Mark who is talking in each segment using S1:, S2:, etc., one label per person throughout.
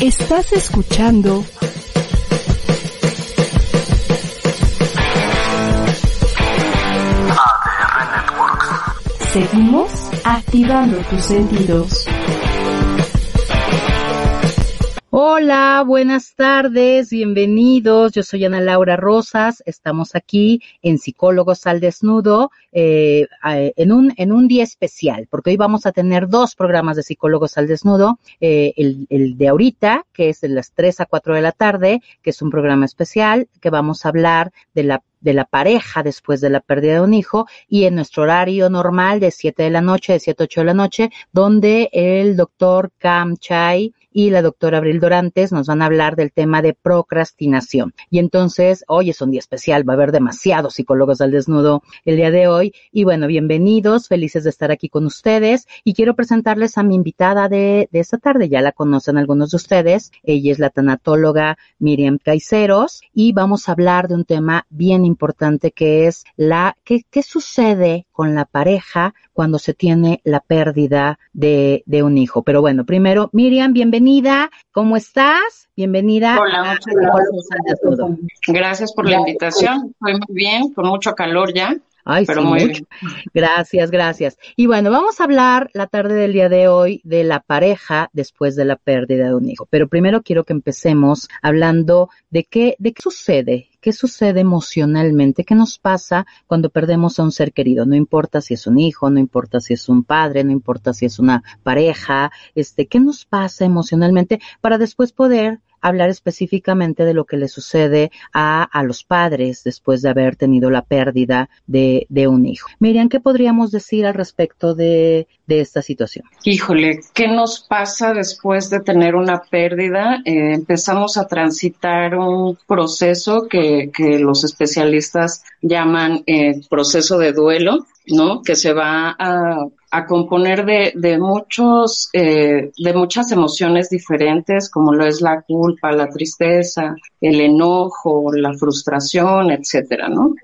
S1: Estás escuchando Seguimos activando tus sentidos.
S2: Hola, buenas tardes, bienvenidos. Yo soy Ana Laura Rosas. Estamos aquí en Psicólogos al Desnudo eh, en, un, en un día especial, porque hoy vamos a tener dos programas de Psicólogos al Desnudo. Eh, el, el de ahorita, que es de las 3 a 4 de la tarde, que es un programa especial, que vamos a hablar de la de la pareja después de la pérdida de un hijo y en nuestro horario normal de 7 de la noche, de 7 a 8 de la noche, donde el doctor Cam Chai y la doctora Abril Dorantes nos van a hablar del tema de procrastinación. Y entonces, hoy es un día especial, va a haber demasiados psicólogos al desnudo el día de hoy. Y bueno, bienvenidos, felices de estar aquí con ustedes. Y quiero presentarles a mi invitada de, de esta tarde, ya la conocen algunos de ustedes. Ella es la tanatóloga Miriam Caiceros y vamos a hablar de un tema bien importante que es la, ¿qué, qué sucede con la pareja cuando se tiene la pérdida de, de un hijo? Pero bueno, primero, Miriam, bienvenida. ¿Cómo estás? Bienvenida.
S3: Hola, muchas gracias. Gracias por la invitación. Estoy muy bien, con mucho calor ya.
S2: Ay, pero muy Bien. Gracias, gracias. Y bueno, vamos a hablar la tarde del día de hoy de la pareja después de la pérdida de un hijo. Pero primero quiero que empecemos hablando de qué, de qué sucede ¿Qué sucede emocionalmente? ¿Qué nos pasa cuando perdemos a un ser querido? No importa si es un hijo, no importa si es un padre, no importa si es una pareja, este, ¿qué nos pasa emocionalmente para después poder hablar específicamente de lo que le sucede a, a los padres después de haber tenido la pérdida de, de un hijo. Miriam, ¿qué podríamos decir al respecto de, de, esta situación?
S3: Híjole, ¿qué nos pasa después de tener una pérdida? Eh, empezamos a transitar un proceso que, los especialistas llaman eh, proceso de duelo, ¿no? Que se va a componer de, muchos, eh, de muchas emociones diferentes, como lo es la culpa, la tristeza, el enojo, la frustración, etcétera, ¿no?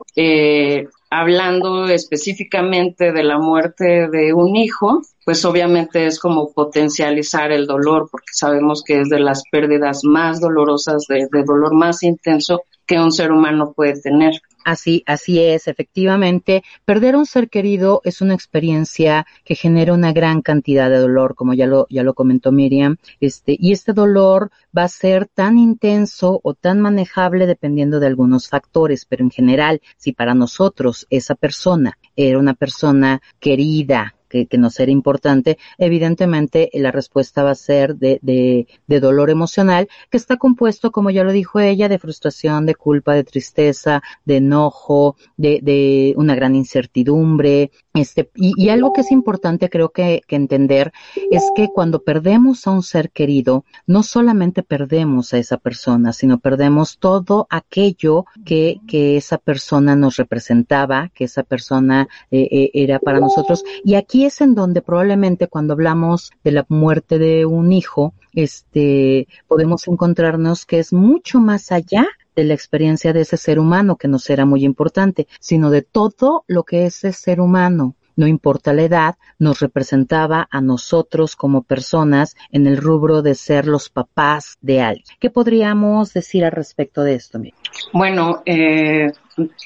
S3: Hablando específicamente de la muerte de un hijo, pues obviamente es como potencializar el dolor, porque sabemos que es de las pérdidas más dolorosas, de, de dolor más intenso que un ser humano puede tener.
S2: Así, así es, efectivamente. Perder a un ser querido es una experiencia que genera una gran cantidad de dolor, como ya lo, ya lo comentó Miriam. Este, y este dolor va a ser tan intenso o tan manejable dependiendo de algunos factores, pero en general, si para nosotros esa persona era una persona querida, que, que, nos era importante, evidentemente la respuesta va a ser de, de, dolor emocional, que está compuesto, como ya lo dijo ella, de frustración, de culpa, de tristeza, de enojo, de, de una gran incertidumbre. Este, y, algo que es importante creo que, que entender es que cuando perdemos a un ser querido, no solamente perdemos a esa persona, sino perdemos todo aquello que, que esa persona nos representaba, que esa persona eh, eh, era para nosotros. Y aquí es en donde probablemente cuando hablamos de la muerte de un hijo, este, podemos encontrarnos que es mucho más allá de la experiencia de ese ser humano que nos era muy importante, sino de todo lo que ese ser humano no importa la edad, nos representaba a nosotros como personas en el rubro de ser los papás de alguien. ¿Qué podríamos decir al respecto de esto?
S3: Bueno, eh,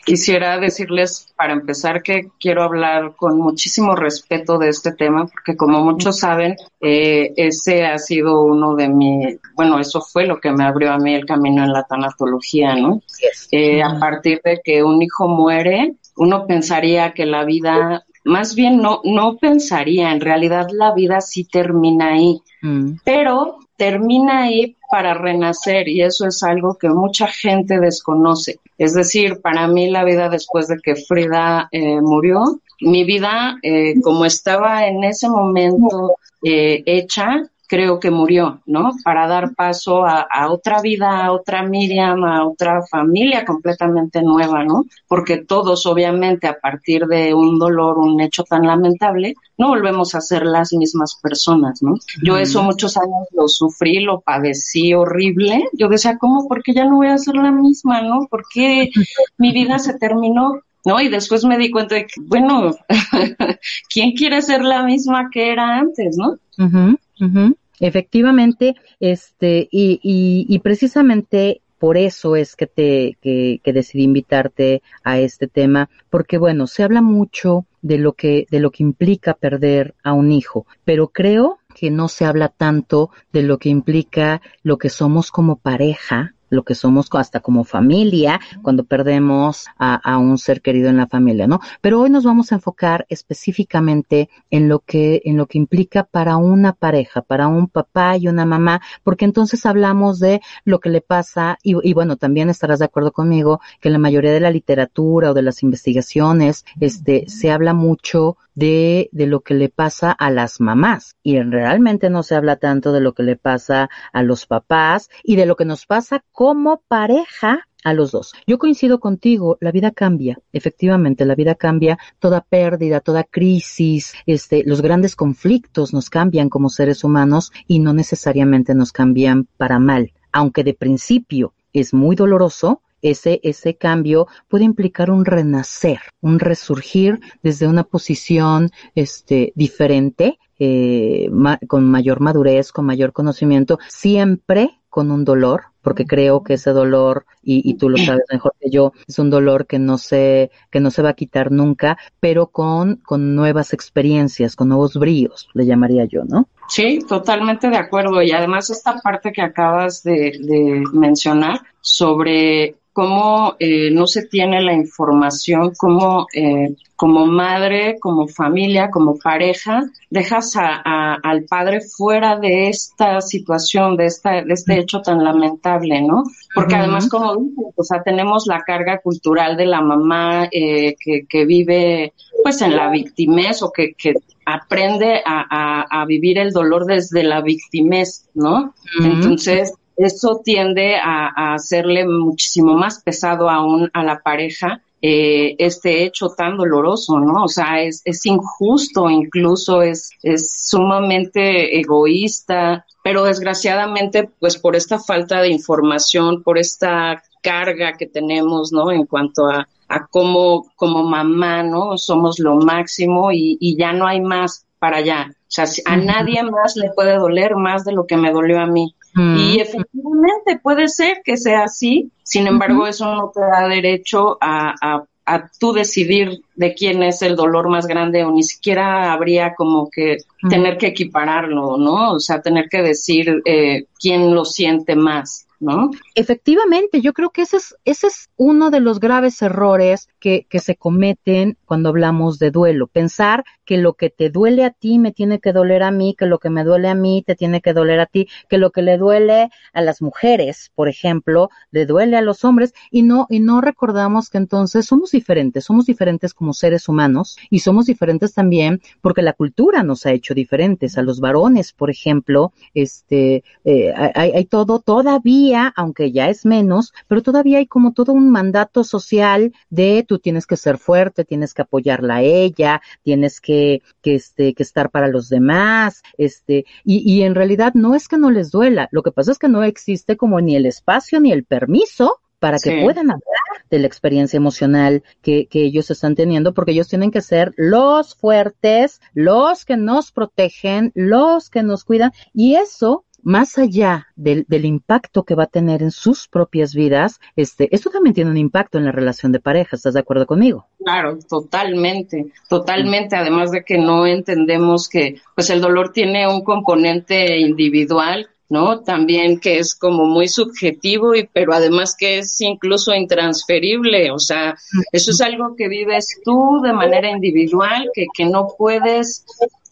S3: quisiera decirles para empezar que quiero hablar con muchísimo respeto de este tema, porque como muchos saben, eh, ese ha sido uno de mis, bueno, eso fue lo que me abrió a mí el camino en la tanatología, ¿no? Eh, a partir de que un hijo muere, uno pensaría que la vida más bien no, no pensaría, en realidad la vida sí termina ahí, mm. pero termina ahí para renacer y eso es algo que mucha gente desconoce. Es decir, para mí la vida después de que Frida eh, murió, mi vida eh, como estaba en ese momento eh, hecha, creo que murió, ¿no? Para dar paso a, otra vida, a otra Miriam, a otra familia completamente nueva, ¿no? Porque todos, obviamente, a partir de un dolor, un hecho tan lamentable, no volvemos a ser las mismas personas, ¿no? Yo eso muchos años lo sufrí, lo padecí horrible. Yo decía, ¿cómo? ¿Por qué ya no voy a ser la misma, no? ¿Por qué mi vida se terminó? ¿no? Y después me di cuenta de que, bueno, ¿quién quiere ser la misma que era antes, no?
S2: Efectivamente, este, y, y, y precisamente por eso es que te que, que, decidí invitarte a este tema porque bueno se habla mucho de lo que de lo que implica perder a un hijo pero creo que no se habla tanto de lo que implica lo que somos como pareja lo que somos hasta como familia cuando perdemos a, un ser querido en la familia, ¿no? Pero hoy nos vamos a enfocar específicamente en lo que, en lo que implica para una pareja, para un papá y una mamá, porque entonces hablamos de lo que le pasa y, y bueno, también estarás de acuerdo conmigo que la mayoría de la literatura o de las investigaciones, este, se habla mucho de, de lo que le pasa a las mamás y realmente no se habla tanto de lo que le pasa a los papás y de lo que nos pasa como pareja a los dos. Yo coincido contigo, la vida cambia, efectivamente, la vida cambia, toda pérdida, toda crisis, este, los grandes conflictos nos cambian como seres humanos y no necesariamente nos cambian para mal, aunque de principio es muy doloroso, ese, ese cambio puede implicar un renacer, un resurgir desde una posición este, diferente, eh, con mayor madurez, con mayor conocimiento, siempre con un dolor, porque creo que ese dolor, y, y, tú lo sabes mejor que yo, es un dolor que no se, que no se va a quitar nunca, pero con, con nuevas experiencias, con nuevos bríos, le llamaría yo, ¿no?
S3: Sí, totalmente de acuerdo. Y además esta parte que acabas de, de mencionar sobre cómo eh, no se tiene la información, cómo eh, como madre, como familia, como pareja, dejas a, al padre fuera de esta situación, de, esta, de este hecho tan lamentable, ¿no? Porque además, como dices, o sea, tenemos la carga cultural de la mamá eh, que, que vive pues en la victimez o que, que aprende a, a, a, vivir el dolor desde la victimez, ¿no? Entonces, eso tiende a, hacerle muchísimo más pesado aún a la pareja eh, este hecho tan doloroso, ¿no? O sea, es, es injusto, incluso es, es sumamente egoísta, pero desgraciadamente, pues por esta falta de información, por esta carga que tenemos, ¿no? En cuanto a, a cómo como mamá, ¿no? Somos lo máximo y, y ya no hay más para allá. O sea, a nadie más le puede doler más de lo que me dolió a mí. Y efectivamente puede ser que sea así, sin embargo, eso no te da derecho a, a, a, tú decidir de quién es el dolor más grande o ni siquiera habría como que tener que equipararlo, ¿no? O sea, tener que decir eh, quién lo siente más. ¿no?
S2: Efectivamente, yo creo que ese es, ese es uno de los graves errores que, que se cometen cuando hablamos de duelo. Pensar que lo que te duele a ti me tiene que doler a mí, que lo que me duele a mí te tiene que doler a ti, que lo que le duele a las mujeres, por ejemplo, le duele a los hombres y no, y no recordamos que entonces somos diferentes, somos diferentes como seres humanos y somos diferentes también porque la cultura nos ha hecho diferentes. A los varones, por ejemplo, este, eh, hay, hay todo, todavía aunque ya es menos, pero todavía hay como todo un mandato social de tú tienes que ser fuerte, tienes que apoyarla a ella, tienes que, que, este, que estar para los demás, este, y, y en realidad no es que no les duela, lo que pasa es que no existe como ni el espacio ni el permiso para que puedan hablar de la experiencia emocional que, que, ellos están teniendo, porque ellos tienen que ser los fuertes, los que nos protegen, los que nos cuidan, y eso más allá del, del, impacto que va a tener en sus propias vidas, este, esto también tiene un impacto en la relación de pareja, ¿estás de acuerdo conmigo?
S3: Claro, totalmente, totalmente, además de que no entendemos que pues el dolor tiene un componente individual ¿no? También que es como muy subjetivo y pero además que es incluso intransferible, o sea, eso es algo que vives tú de manera individual, que, que no puedes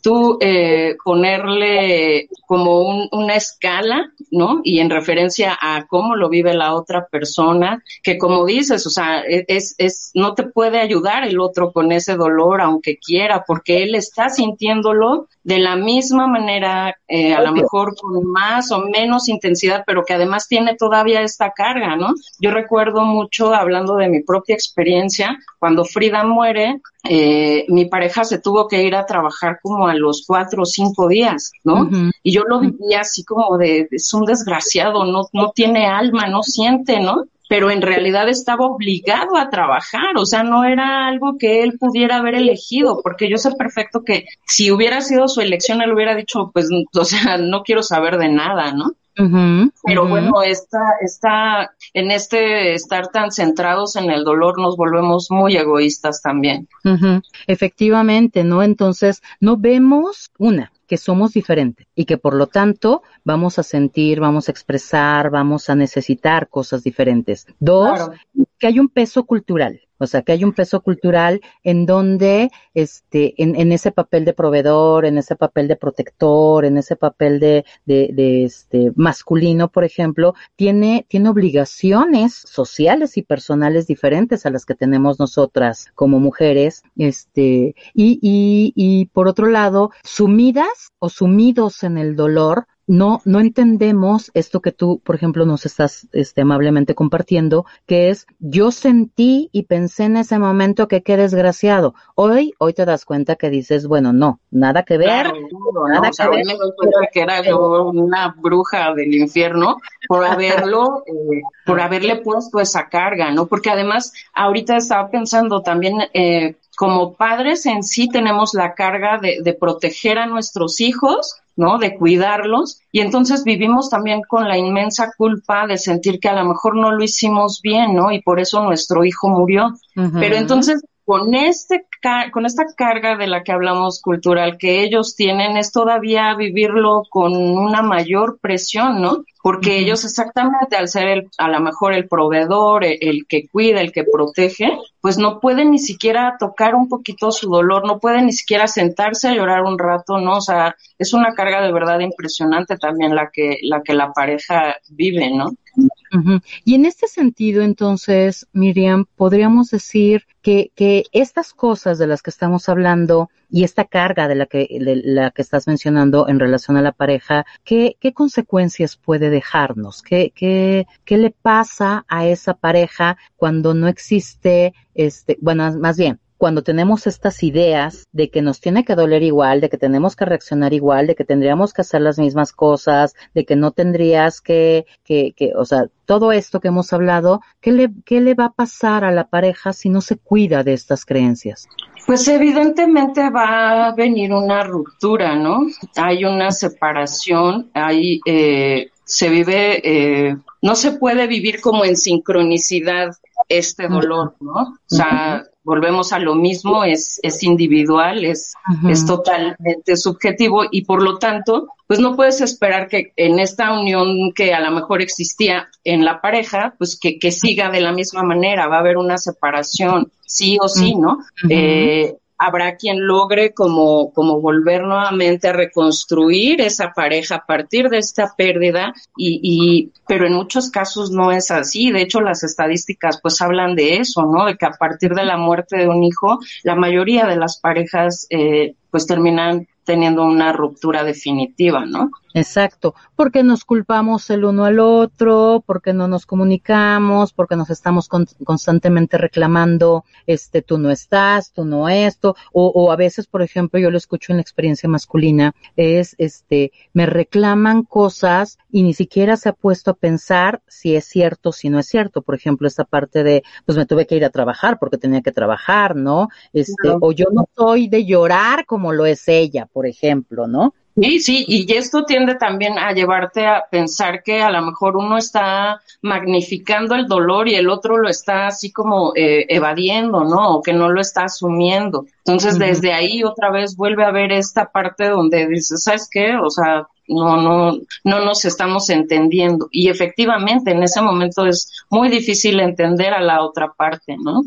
S3: tú eh, ponerle como una escala, ¿no? Y en referencia a cómo lo vive la otra persona, que como dices, o sea, e, es, es, no te puede ayudar el otro con ese dolor, aunque quiera, porque él está sintiéndolo de la misma manera, eh, a lo mejor con más o menos intensidad, pero que además tiene todavía esta carga, ¿no? Yo recuerdo mucho, hablando de mi propia experiencia, cuando Frida muere, eh, mi pareja se tuvo que ir a trabajar como a los cuatro o cinco días, ¿no? Y yo lo vivía así como de, es un desgraciado, no, no tiene alma, no siente, ¿no? pero en realidad estaba obligado a trabajar, o sea, no era algo que él pudiera haber elegido, porque yo sé perfecto que si hubiera sido su elección, él hubiera dicho, pues, o sea, no quiero saber de nada, ¿no? Pero bueno, está, está, en este estar tan centrados en el dolor nos volvemos muy egoístas también.
S2: Efectivamente, ¿no? Entonces, no vemos una, que somos diferentes y que por lo tanto vamos a sentir, vamos a expresar, vamos a necesitar cosas diferentes. Dos, que hay un peso cultural. O sea, que hay un peso cultural en donde, este, en, ese papel de proveedor, en ese papel de protector, en ese papel de, de, de, este, masculino, por ejemplo, tiene, tiene obligaciones sociales y personales diferentes a las que tenemos nosotras como mujeres, este, y, y, y por otro lado, sumidas o sumidos en el dolor no, no entendemos esto que tú, por ejemplo, nos estás este, amablemente compartiendo, que es yo sentí y pensé en ese momento que qué desgraciado. Hoy, hoy te das cuenta que dices, bueno, no, nada que ver. nada
S3: que ver. Me doy cuenta que era yo una bruja del infierno por haberlo, eh, por haberle puesto esa carga, ¿no? Porque además, ahorita estaba pensando también, eh, como padres en sí tenemos la carga de, de proteger a nuestros hijos, ¿no? De cuidarlos. Y entonces vivimos también con la inmensa culpa de sentir que a lo mejor no lo hicimos bien, ¿no? Y por eso nuestro hijo murió. Pero entonces, con este con esta carga de la que hablamos cultural que ellos tienen es todavía vivirlo con una mayor presión, ¿no? Porque ellos exactamente al ser el, a lo mejor el proveedor, el, que cuida, el que protege, pues no pueden ni siquiera tocar un poquito su dolor, no pueden ni siquiera sentarse a llorar un rato, ¿no? O sea, es una carga de verdad impresionante también la que la que la pareja vive, ¿no?
S2: Y en este sentido, entonces, Miriam, podríamos decir que, que estas cosas de las que estamos hablando y esta carga de la que, la que estás mencionando en relación a la pareja, ¿qué, qué consecuencias puede dejarnos? ¿Qué, qué, qué le pasa a esa pareja cuando no existe, este, bueno, más bien, cuando tenemos estas ideas de que nos tiene que doler igual, de que tenemos que reaccionar igual, de que tendríamos que hacer las mismas cosas, de que no tendrías que, que, que o sea, todo esto que hemos hablado, ¿qué le, ¿qué le va a pasar a la pareja si no se cuida de estas creencias?
S3: Pues evidentemente va a venir una ruptura, ¿no? Hay una separación, hay, eh, se vive, eh, no se puede vivir como en sincronicidad este dolor, ¿no? O sea, volvemos a lo mismo, es, es individual, es, es totalmente subjetivo y por lo tanto, pues no puedes esperar que en esta unión que a lo mejor existía en la pareja, pues que, que siga de la misma manera, va a haber una separación, sí o sí, ¿no? eh, habrá quien logre como, como volver nuevamente a reconstruir esa pareja a partir de esta pérdida y, y, pero en muchos casos no es así. De hecho, las estadísticas pues hablan de eso, ¿no? De que a partir de la muerte de un hijo, la mayoría de las parejas eh, pues terminan teniendo una ruptura definitiva, ¿no?
S2: Exacto, porque nos culpamos el uno al otro, porque no nos comunicamos, porque nos estamos constantemente reclamando, este, tú no estás, tú no esto, o, o a veces, por ejemplo, yo lo escucho en la experiencia masculina, es, este, me reclaman cosas y ni siquiera se ha puesto a pensar si es cierto, si no es cierto. Por ejemplo, esta parte de, pues me tuve que ir a trabajar porque tenía que trabajar, ¿no? Este, o yo no soy de llorar como lo es ella, por ejemplo, ¿no?
S3: Sí, sí, y esto tiende también a llevarte a pensar que a lo mejor uno está magnificando el dolor y el otro lo está así como eh, evadiendo, ¿no? O que no lo está asumiendo. Entonces, desde ahí otra vez vuelve a ver esta parte donde dices, ¿sabes qué? O sea, no, no, no nos estamos entendiendo. Y efectivamente, en ese momento es muy difícil entender a la otra parte, ¿no?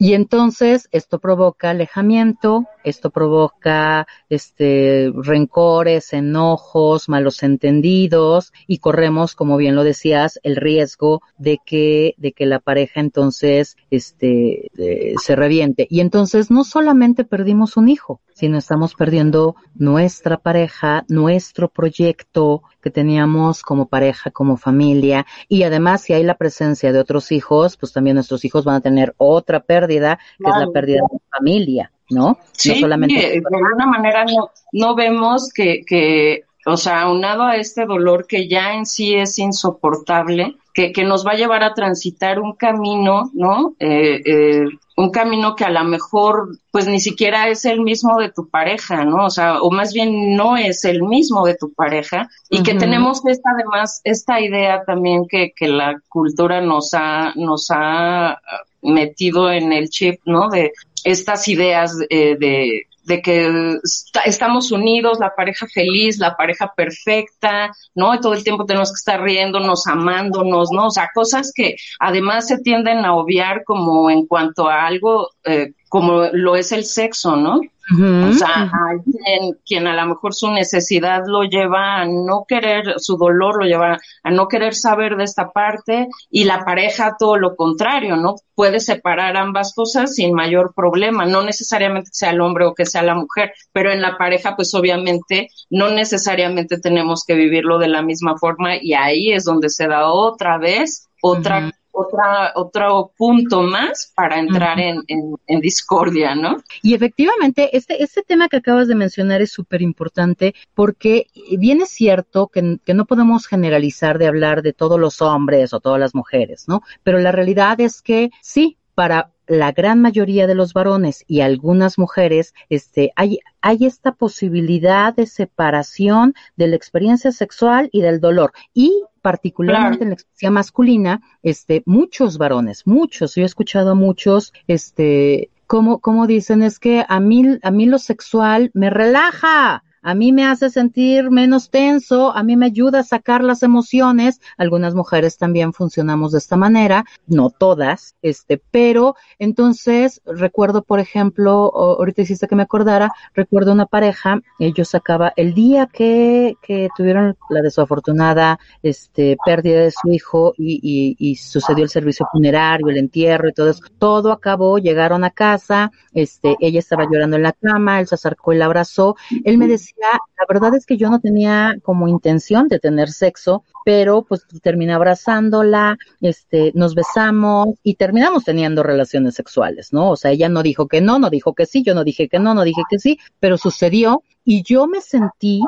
S2: Y entonces esto provoca alejamiento, esto provoca este rencores, enojos, malos entendidos y corremos, como bien lo decías, el riesgo de que de que la pareja entonces este eh, se reviente. Y entonces no solamente perdimos un hijo, sino estamos perdiendo nuestra pareja, nuestro proyecto que teníamos como pareja, como familia y además si hay la presencia de otros hijos, pues también nuestros hijos van a tener otra pérdida, que es la pérdida de la familia. ¿no?
S3: Sí,
S2: no solamente...
S3: de alguna manera no, no vemos que, que, o sea, aunado a este dolor que ya en sí es insoportable, que, que nos va a llevar a transitar un camino, ¿no? Eh, eh, un camino que a lo mejor pues ni siquiera es el mismo de tu pareja, ¿no? O sea, o más bien no es el mismo de tu pareja y que tenemos esta además esta idea también que, que la cultura nos ha nos ha metido en el chip, ¿no? De estas ideas eh, de, de que estamos unidos, la pareja feliz, la pareja perfecta, ¿no? Y todo el tiempo tenemos que estar riéndonos, amándonos, ¿no? O sea, cosas que además se tienden a obviar como en cuanto a algo eh, como lo es el sexo, ¿no? O sea, alguien quien a lo mejor su necesidad lo lleva a no querer, su dolor lo lleva a no querer saber de esta parte y la pareja todo lo contrario, ¿no? Puede separar ambas cosas sin mayor problema, no necesariamente que sea el hombre o que sea la mujer, pero en la pareja pues obviamente no necesariamente tenemos que vivirlo de la misma forma y ahí es donde se da otra vez otra otra, otro punto más para entrar en, en, discordia, ¿no?
S2: Y efectivamente, este, este tema que acabas de mencionar es súper importante porque bien es cierto que, que no podemos generalizar de hablar de todos los hombres o todas las mujeres, ¿no? Pero la realidad es que sí, para la gran mayoría de los varones y algunas mujeres, este, hay, hay esta posibilidad de separación de la experiencia sexual y del dolor. Y particularmente en la experiencia masculina, este, muchos varones, muchos, yo he escuchado a muchos, este, como, como dicen, es que a mí, a mí lo sexual me relaja, a mí me hace sentir menos tenso, a mí me ayuda a sacar las emociones. Algunas mujeres también funcionamos de esta manera, no todas, este, pero entonces recuerdo, por ejemplo, ahorita hiciste que me acordara, recuerdo una pareja, ellos sacaba el día que, que tuvieron la desafortunada, este, pérdida de su hijo y, y, y sucedió el servicio funerario, el entierro y todo eso, todo acabó, llegaron a casa, este, ella estaba llorando en la cama, él se acercó y la abrazó, él me decía, la verdad es que yo no tenía como intención de tener sexo, pero pues terminé abrazándola, este, nos besamos y terminamos teniendo relaciones sexuales, ¿no? O sea, ella no dijo que no, no dijo que sí, yo no dije que no, no dije que sí, pero sucedió y yo me sentí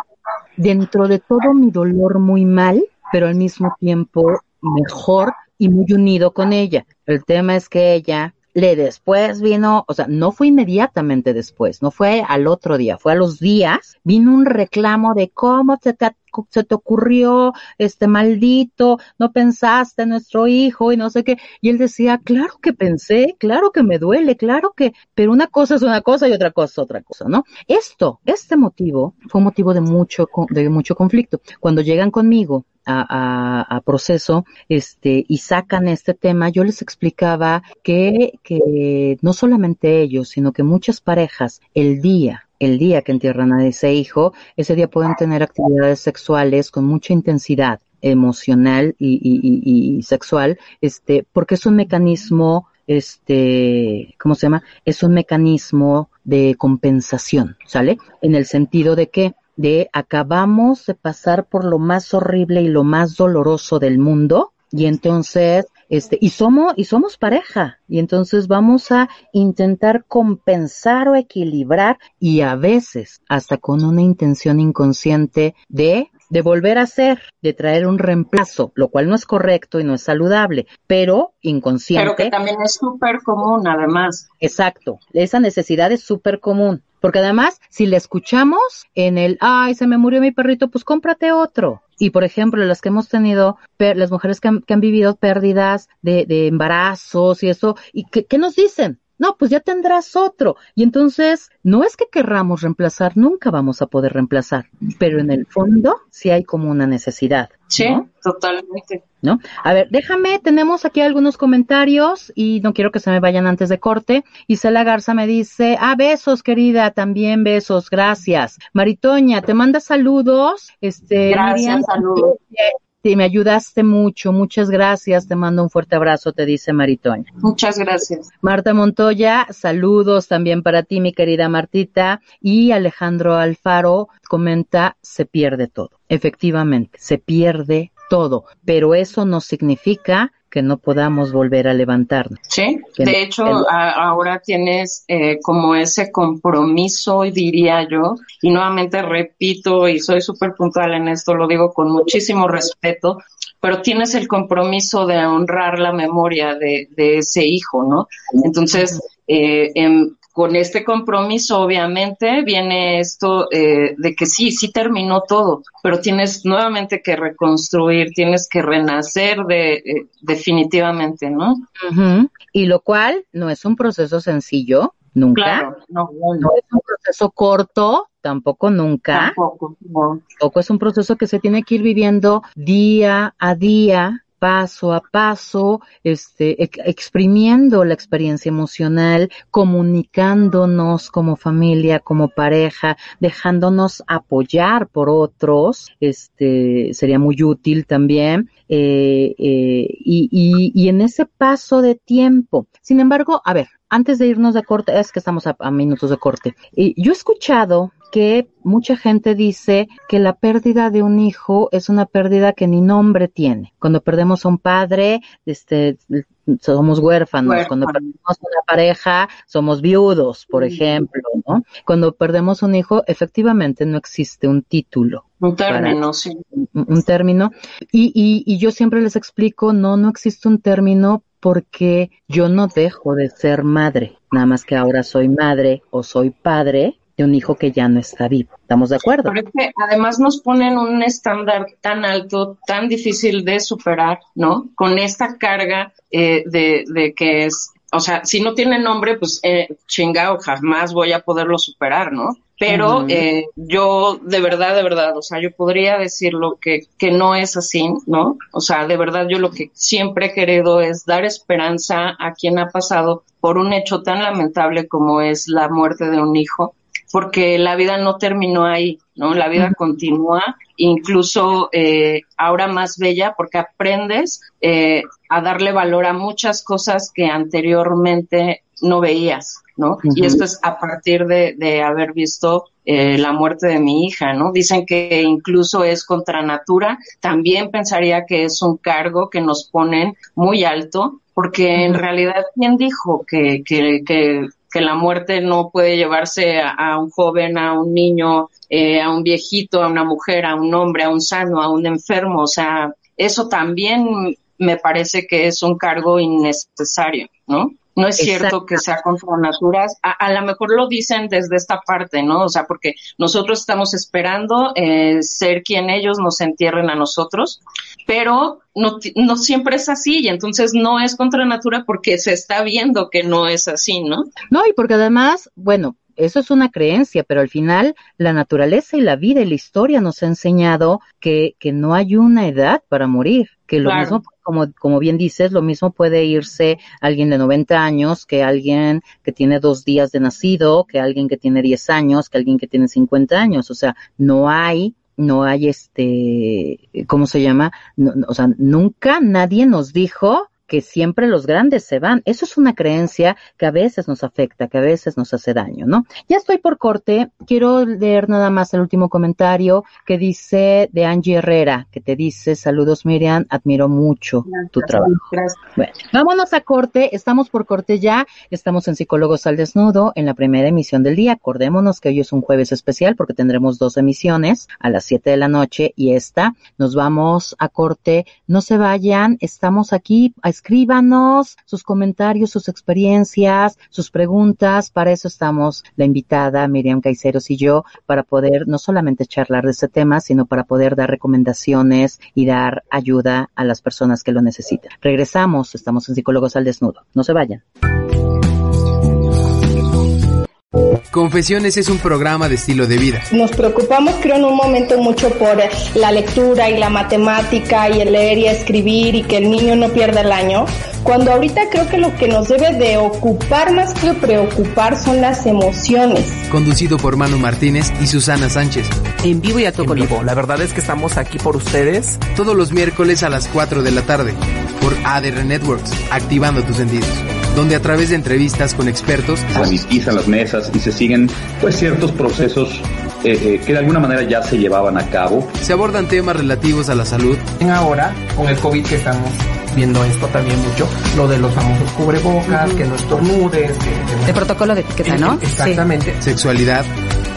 S2: dentro de todo mi dolor muy mal, pero al mismo tiempo mejor y muy unido con ella. El tema es que ella le después vino, o sea, no fue inmediatamente después, no fue al otro día, fue a los días, vino un reclamo de cómo te, se te ocurrió, este maldito, no pensaste en nuestro hijo y no sé qué. Y él decía, claro que pensé, claro que me duele, claro que, pero una cosa es una cosa y otra cosa es otra cosa, ¿no? Esto, este motivo fue un motivo de mucho, de mucho conflicto. Cuando llegan conmigo a, proceso este y sacan este tema, yo les explicaba que, que no solamente ellos, sino que muchas parejas el día el día que entierran a ese hijo, ese día pueden tener actividades sexuales con mucha intensidad emocional y, y, y, sexual, este, porque es un mecanismo, este, ¿cómo se llama? Es un mecanismo de compensación, ¿sale? En el sentido de que de acabamos de pasar por lo más horrible y lo más doloroso del mundo y entonces este y somos y somos pareja y entonces vamos a intentar compensar o equilibrar y a veces hasta con una intención inconsciente de de volver a ser, de traer un reemplazo, lo cual no es correcto y no es saludable, pero inconsciente.
S3: Pero que también es súper común, además.
S2: Exacto, esa necesidad es súper común. Porque además, si le escuchamos en el, ay, se me murió mi perrito, pues cómprate otro. Y por ejemplo, las que hemos tenido, las mujeres que han, vivido pérdidas de, de, embarazos y eso, ¿y qué, qué nos dicen? No, pues ya tendrás otro. Y entonces, no es que querramos reemplazar, nunca vamos a poder reemplazar, pero en el fondo sí hay como una necesidad.
S3: Sí, totalmente.
S2: ¿No? A ver, déjame, tenemos aquí algunos comentarios y no quiero que se me vayan antes de corte. Isela Garza me dice, ah, besos, querida, también besos, gracias. Maritoña, te manda saludos. Este,
S3: gracias, saludos.
S2: Sí, me ayudaste mucho, muchas gracias, te mando un fuerte abrazo, te dice Maritoña.
S3: Muchas gracias.
S2: Marta Montoya, saludos también para ti, mi querida Martita. Y Alejandro Alfaro comenta, se pierde todo. Efectivamente, se pierde todo, pero eso no significa que no podamos volver a levantarnos.
S3: Sí, de hecho ahora tienes eh, como ese compromiso, diría yo, y nuevamente repito y soy súper puntual en esto, lo digo con muchísimo respeto, pero tienes el compromiso de honrar la memoria de, de ese hijo, ¿no? Entonces, eh, en, con este compromiso, obviamente, viene esto eh, de que sí, sí terminó todo, pero tienes nuevamente que reconstruir, tienes que renacer de, eh, definitivamente, ¿no?
S2: Y lo cual no es un proceso sencillo, nunca.
S3: Claro, no,
S2: no es un proceso corto, tampoco nunca.
S3: Tampoco, no.
S2: Tampoco es un proceso que se tiene que ir viviendo día a día, paso a paso, este, exprimiendo la experiencia emocional, comunicándonos como familia, como pareja, dejándonos apoyar por otros, este, sería muy útil también, eh, eh, y, y, y en ese paso de tiempo. Sin embargo, a ver, antes de irnos de corte, es que estamos a, a minutos de corte. Y yo he escuchado que mucha gente dice que la pérdida de un hijo es una pérdida que ni nombre tiene. Cuando perdemos a un padre, este, somos huérfanos. Cuando perdemos una pareja, somos viudos, por ejemplo, ¿no? Cuando perdemos un hijo, efectivamente no existe un título.
S3: Un término, sí.
S2: Un, término. Y, y, y yo siempre les explico, no, no existe un término porque yo no dejo de ser madre, nada más que ahora soy madre o soy padre de un hijo que ya no está vivo. ¿Estamos de acuerdo?
S3: Pero además nos ponen un estándar tan alto, tan difícil de superar, ¿no? Con esta carga eh, de, de que es, o sea, si no tiene nombre, pues eh, chingao, jamás voy a poderlo superar, ¿no? Pero eh, yo de verdad, de verdad, o sea, yo podría decirlo que, que no es así, ¿no? O sea, de verdad yo lo que siempre he querido es dar esperanza a quien ha pasado por un hecho tan lamentable como es la muerte de un hijo porque la vida no terminó ahí, ¿no? La vida continúa, incluso eh, ahora más bella, porque aprendes eh, a darle valor a muchas cosas que anteriormente no veías, ¿no? Y esto es a partir de, de haber visto eh, la muerte de mi hija, ¿no? Dicen que incluso es contra natura. También pensaría que es un cargo que nos ponen muy alto, porque en realidad, ¿quién dijo que, que, que que la muerte no puede llevarse a, un joven, a un niño, eh, a un viejito, a una mujer, a un hombre, a un sano, a un enfermo. O sea, eso también me parece que es un cargo innecesario, ¿no? No es cierto que sea contra naturas. A, a lo mejor lo dicen desde esta parte, ¿no? O sea, porque nosotros estamos esperando eh, ser quien ellos nos entierren a nosotros, pero no, no siempre es así y entonces no es contra natura porque se está viendo que no es así, ¿no?
S2: No, y porque además, bueno, eso es una creencia, pero al final la naturaleza y la vida y la historia nos ha enseñado que, que no hay una edad para morir, que lo mismo, como, como bien dices, lo mismo puede irse alguien de 90 años que alguien que tiene dos días de nacido, que alguien que tiene 10 años, que alguien que tiene 50 años, o sea, no hay no hay este, ¿cómo se llama? No, o sea, nunca nadie nos dijo que siempre los grandes se van. Eso es una creencia que a veces nos afecta, que a veces nos hace daño, ¿no? Ya estoy por corte. Quiero leer nada más el último comentario que dice de Angie Herrera, que te dice, saludos Miriam, admiro mucho tu trabajo. Bueno, vámonos a corte. Estamos por corte ya. Estamos en Psicólogos al Desnudo en la primera emisión del día. Acordémonos que hoy es un jueves especial porque tendremos dos emisiones a las 7 de la noche y esta. Nos vamos a corte. No se vayan. Estamos aquí a escríbanos sus comentarios, sus experiencias, sus preguntas. Para eso estamos la invitada Miriam Caiceros y yo, para poder no solamente charlar de este tema, sino para poder dar recomendaciones y dar ayuda a las personas que lo necesitan. Regresamos, estamos en Psicólogos al Desnudo. No se vayan.
S4: Confesiones es un programa de estilo de vida.
S5: Nos preocupamos, creo, en un momento mucho por la lectura y la matemática y el leer y escribir y que el niño no pierda el año, cuando ahorita creo que lo que nos debe de ocupar más que preocupar son las emociones.
S4: Conducido por Manu Martínez y Susana Sánchez.
S6: En vivo y a todo vivo. La verdad es que estamos aquí por ustedes.
S4: Todos los miércoles a las 4 de la tarde por ADR Networks, activando tus sentidos donde a través de entrevistas con expertos
S7: se sanitizan las mesas y se siguen pues ciertos procesos eh, eh, que de alguna manera ya se llevaban a cabo.
S4: Se abordan temas relativos a la salud.
S6: Ahora, con el COVID que estamos viendo esto también mucho, lo de los famosos cubrebocas, que no estornudes.
S8: Que, de protocolo de etiqueta, ¿no?
S6: Exactamente.
S4: Sexualidad,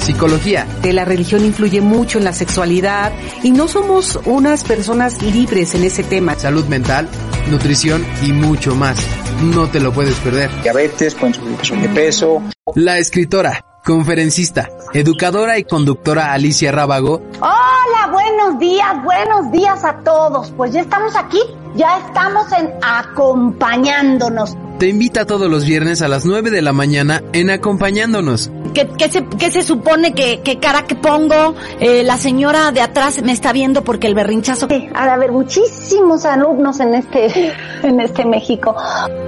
S4: psicología.
S8: La religión influye mucho en la sexualidad y no somos unas personas libres en ese tema.
S4: Salud mental, nutrición y mucho más. No te lo puedes perder.
S9: Diabetes, pueden subir de peso.
S4: La escritora, conferencista, educadora y conductora Alicia Rábago.
S10: Hola, buenos días, buenos días a todos. Pues ya estamos aquí, ya estamos en acompañándonos.
S4: Te invita todos los viernes a las 9 de la mañana en acompañándonos.
S11: ¿Qué, qué, se, qué se, supone que, que, cara que pongo? Eh, la señora de atrás me está viendo porque el berrinchazo.
S10: Sí, ha de haber muchísimos alumnos en este, en este México.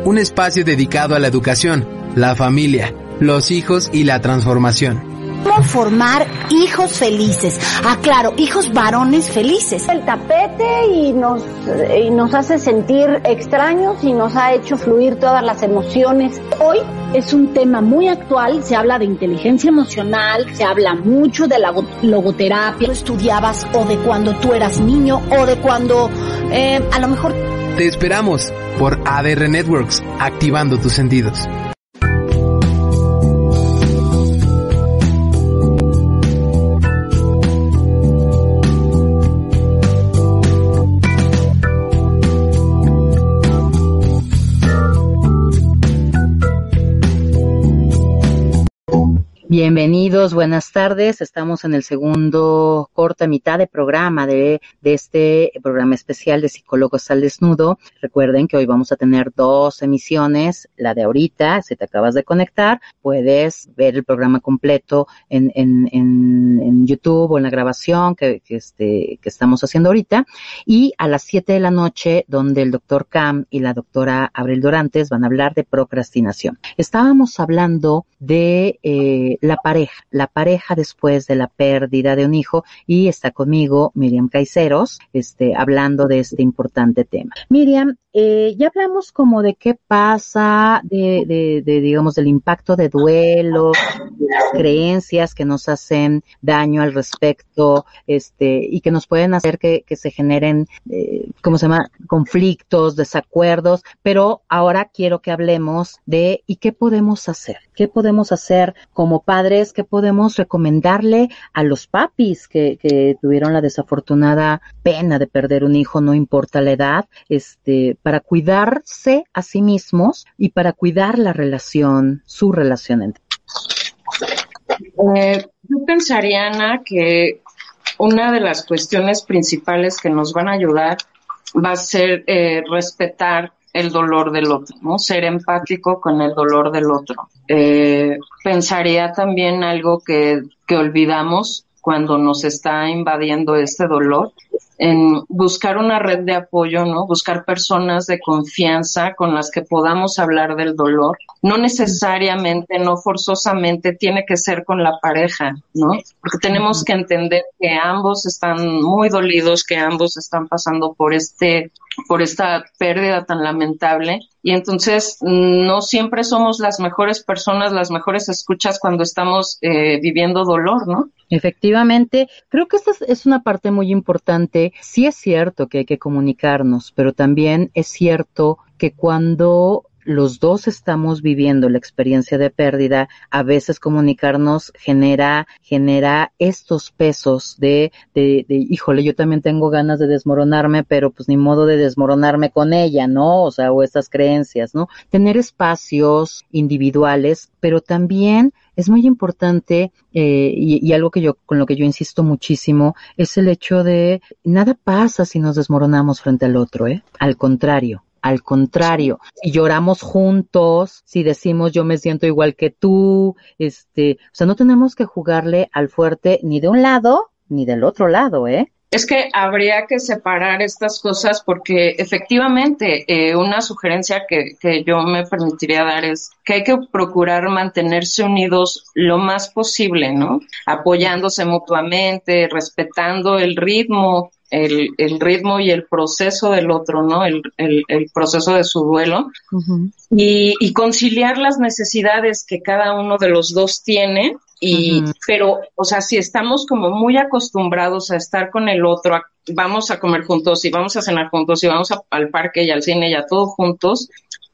S4: Un espacio dedicado a la educación, la familia, los hijos y la transformación
S11: cómo formar hijos felices. Ah, claro, hijos varones felices.
S10: El tapete y nos, y nos hace sentir extraños y nos ha hecho fluir todas las emociones.
S11: Hoy es un tema muy actual, se habla de inteligencia emocional, se habla mucho de la logoterapia. Tú estudiabas o de cuando tú eras niño o de cuando eh, a lo mejor...
S4: Te esperamos por ADR Networks, activando tus sentidos.
S2: Bienvenidos, buenas tardes. Estamos en el segundo corta mitad de programa de, este programa especial de Psicólogos al Desnudo. Recuerden que hoy vamos a tener dos emisiones, la de ahorita, si te acabas de conectar, puedes ver el programa completo en, YouTube o en la grabación que, este, que estamos haciendo ahorita. Y a las siete de la noche, donde el doctor Cam y la doctora Abril Dorantes van a hablar de procrastinación. Estábamos hablando de eh, la pareja, la pareja después de la pérdida de un hijo y está conmigo Miriam Caiceros, este, hablando de este importante tema. Miriam, eh, ya hablamos como de qué pasa, de, de, de, digamos, del impacto de duelo, creencias que nos hacen daño al respecto, este, y que nos pueden hacer que, que se generen, eh, ¿cómo se llama? Conflictos, desacuerdos, pero ahora quiero que hablemos de y qué podemos hacer, qué podemos hacer como padres, qué podemos recomendarle a los papis que, que tuvieron la desafortunada pena de perder un hijo, no importa la edad, este, para cuidarse a sí mismos y para cuidar la relación, su relación entre
S3: eh, yo pensaría, Ana, que una de las cuestiones principales que nos van a ayudar va a ser eh, respetar el dolor del otro, ¿no? Ser empático con el dolor del otro. Eh, pensaría también algo que, que olvidamos cuando nos está invadiendo este dolor, en buscar una red de apoyo, ¿no? Buscar personas de confianza con las que podamos hablar del dolor. No necesariamente, no forzosamente tiene que ser con la pareja, ¿no? Porque tenemos que entender que ambos están muy dolidos, que ambos están pasando por este por esta pérdida tan lamentable y entonces no siempre somos las mejores personas, las mejores escuchas cuando estamos eh, viviendo dolor, ¿no?
S2: Efectivamente, creo que esta es una parte muy importante. Sí es cierto que hay que comunicarnos, pero también es cierto que cuando los dos estamos viviendo la experiencia de pérdida, a veces comunicarnos genera, genera estos pesos de, de, de, híjole, yo también tengo ganas de desmoronarme, pero pues ni modo de desmoronarme con ella, ¿no? O sea, o estas creencias, ¿no? Tener espacios individuales, pero también es muy importante eh, y, y, algo que yo con lo que yo insisto muchísimo es el hecho de nada pasa si nos desmoronamos frente al otro, ¿eh? Al contrario, Al contrario, si lloramos juntos, si decimos yo me siento igual que tú, este, o sea, no tenemos que jugarle al fuerte ni de un lado ni del otro lado, ¿eh?
S3: Es que habría que separar estas cosas porque efectivamente eh, una sugerencia que, que, yo me permitiría dar es que hay que procurar mantenerse unidos lo más posible, ¿no? Apoyándose mutuamente, respetando el ritmo el, el, ritmo y el proceso del otro, ¿no? El, el, el proceso de su duelo. y, y, conciliar las necesidades que cada uno de los dos tiene. Y, pero, o sea, si estamos como muy acostumbrados a estar con el otro, vamos a comer juntos y vamos a cenar juntos y vamos al parque y al cine y a todos juntos,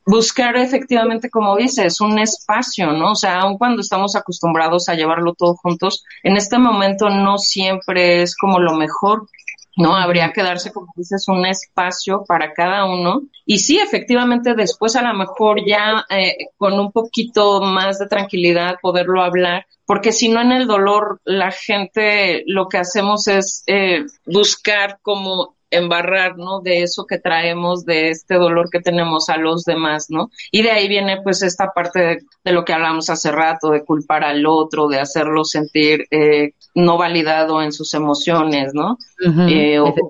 S3: buscar efectivamente, como dices, un espacio, ¿no? O sea, aun cuando estamos acostumbrados a llevarlo todo juntos, en este momento no siempre es como lo mejor. ¿No? Habría que darse, como dices, un espacio para cada uno. Y sí, efectivamente, después a lo mejor ya eh, con un poquito más de tranquilidad poderlo hablar, porque si no en el dolor la gente lo que hacemos es eh, buscar como embarrar, ¿no? De eso que traemos, de este dolor que tenemos a los demás, ¿no? Y de ahí viene pues esta parte de, lo que hablamos hace rato, de culpar al otro, de hacerlo sentir eh, no validado en sus emociones, ¿no? eh, o que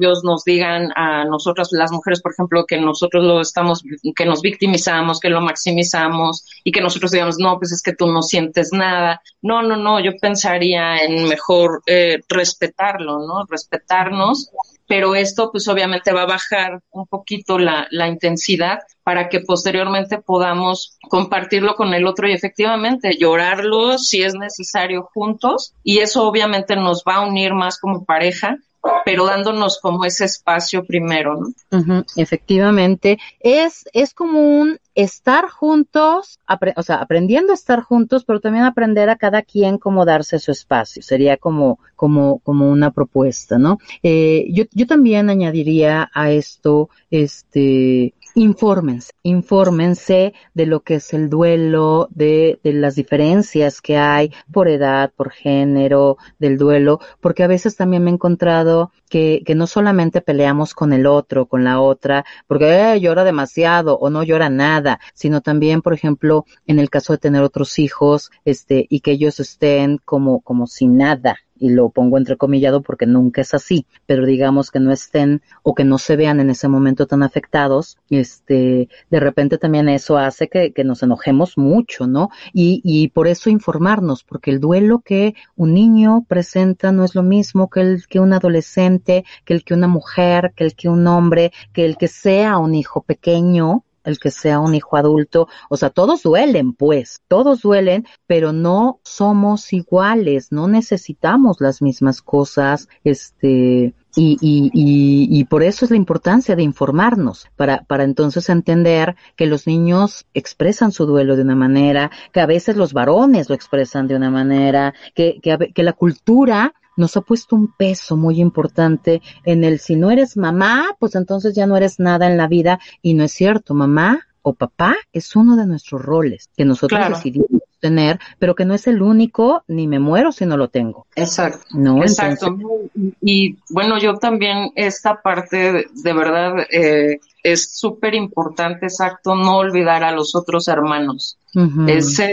S3: ellos nos digan a nosotras, las mujeres, por ejemplo, que nosotros lo estamos, que nos victimizamos, que lo maximizamos y que nosotros digamos, no, pues es que tú no sientes nada. No, no, no, yo pensaría en mejor eh, respetarlo, ¿no? Respetarnos pero esto pues obviamente va a bajar un poquito la, la, intensidad para que posteriormente podamos compartirlo con el otro y efectivamente llorarlo si es necesario juntos. Y eso obviamente nos va a unir más como pareja pero dándonos como ese espacio primero, ¿no?
S2: efectivamente, es, es como un estar juntos, o sea, aprendiendo a estar juntos, pero también aprender a cada quien cómo darse su espacio. Sería como, como, como una propuesta, ¿no? Eh, yo, yo también añadiría a esto, este, infórmense, infórmense de lo que es el duelo, de, de, las diferencias que hay por edad, por género, del duelo, porque a veces también me he encontrado que, que no solamente peleamos con el otro, con la otra, porque eh, llora demasiado o no llora nada, sino también, por ejemplo, en el caso de tener otros hijos, este, y que ellos estén como, como sin nada, y lo pongo entrecomillado porque nunca es así, pero digamos que no estén o que no se vean en ese momento tan afectados, este, de repente también eso hace que, que nos enojemos mucho, ¿no? Y, y por eso informarnos, porque el duelo que un niño presenta no es lo mismo que el que un adolescente, que el que una mujer, que el que un hombre, que el que sea un hijo pequeño, el que sea un hijo adulto, o sea, todos duelen, pues, todos duelen, pero no somos iguales, no necesitamos las mismas cosas, este, y, y, y, y, por eso es la importancia de informarnos, para, para entonces entender que los niños expresan su duelo de una manera, que a veces los varones lo expresan de una manera, que, que, que la cultura nos ha puesto un peso muy importante en el si no eres mamá, pues entonces ya no eres nada en la vida y no es cierto, mamá o papá es uno de nuestros roles que nosotros claro. decidimos tener, pero que no es el único, ni me muero si no lo tengo.
S3: Exacto. No, exacto. Entonces... Y bueno, yo también esta parte de, verdad eh, es súper importante, exacto, no olvidar a los otros hermanos. Uh -huh. Ese,